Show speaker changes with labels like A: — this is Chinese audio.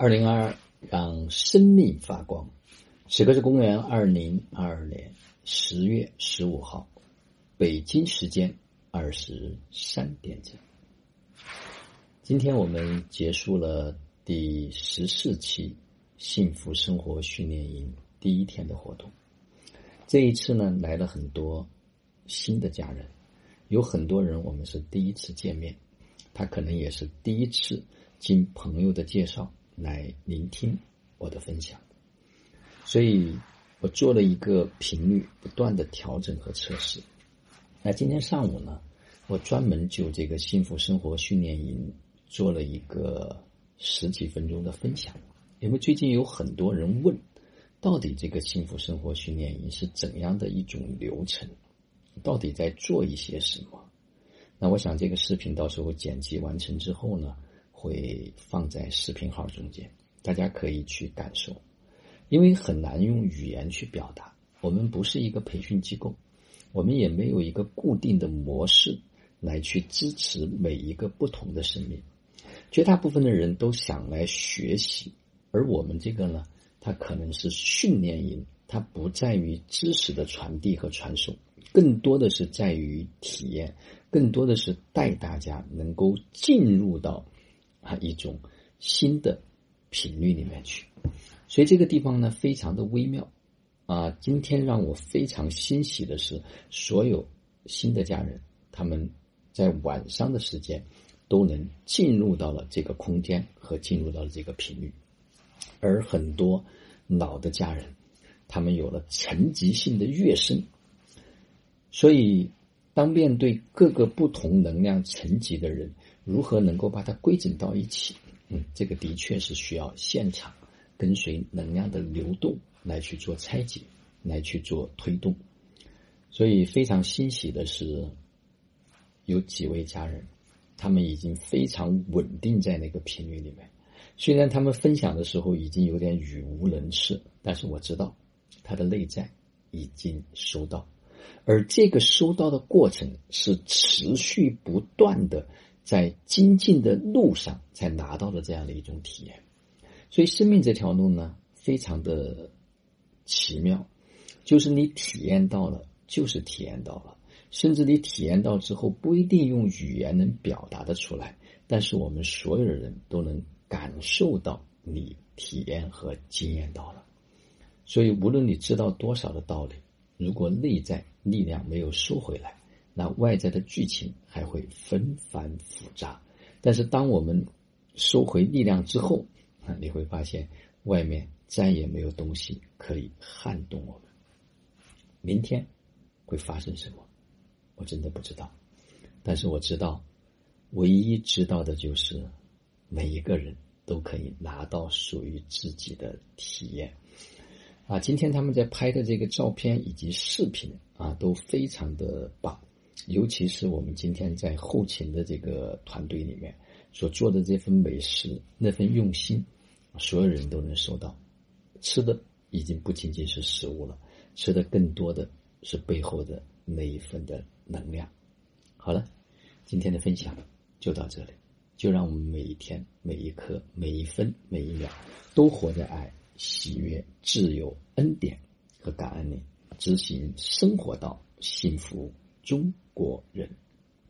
A: 二零二二，让生命发光。此刻是公元二零二二年十月十五号，北京时间二十三点整。今天我们结束了第十四期幸福生活训练营第一天的活动。这一次呢，来了很多新的家人，有很多人我们是第一次见面，他可能也是第一次经朋友的介绍。来聆听我的分享，所以我做了一个频率不断的调整和测试。那今天上午呢，我专门就这个幸福生活训练营做了一个十几分钟的分享。因为最近有很多人问，到底这个幸福生活训练营是怎样的一种流程？到底在做一些什么？那我想这个视频到时候剪辑完成之后呢？会放在视频号中间，大家可以去感受，因为很难用语言去表达。我们不是一个培训机构，我们也没有一个固定的模式来去支持每一个不同的生命。绝大部分的人都想来学习，而我们这个呢，它可能是训练营，它不在于知识的传递和传授，更多的是在于体验，更多的是带大家能够进入到。啊，一种新的频率里面去，所以这个地方呢非常的微妙啊。今天让我非常欣喜的是，所有新的家人他们在晚上的时间都能进入到了这个空间和进入到了这个频率，而很多老的家人他们有了层级性的跃升，所以当面对各个不同能量层级的人。如何能够把它规整到一起？嗯，这个的确是需要现场跟随能量的流动来去做拆解，来去做推动。所以非常欣喜的是，有几位家人，他们已经非常稳定在那个频率里面。虽然他们分享的时候已经有点语无伦次，但是我知道他的内在已经收到，而这个收到的过程是持续不断的。在精进的路上，才拿到了这样的一种体验。所以，生命这条路呢，非常的奇妙，就是你体验到了，就是体验到了，甚至你体验到之后，不一定用语言能表达的出来，但是我们所有的人都能感受到你体验和经验到了。所以，无论你知道多少的道理，如果内在力量没有收回来。那外在的剧情还会纷繁复杂，但是当我们收回力量之后，啊，你会发现外面再也没有东西可以撼动我们。明天会发生什么，我真的不知道。但是我知道，唯一知道的就是每一个人都可以拿到属于自己的体验。啊，今天他们在拍的这个照片以及视频啊，都非常的棒。尤其是我们今天在后勤的这个团队里面所做的这份美食，那份用心，所有人都能收到。吃的已经不仅仅是食物了，吃的更多的是背后的那一份的能量。好了，今天的分享就到这里，就让我们每一天、每一刻、每一分、每一秒，都活在爱、喜悦、自由、恩典和感恩里，执行生活到幸福。中国人。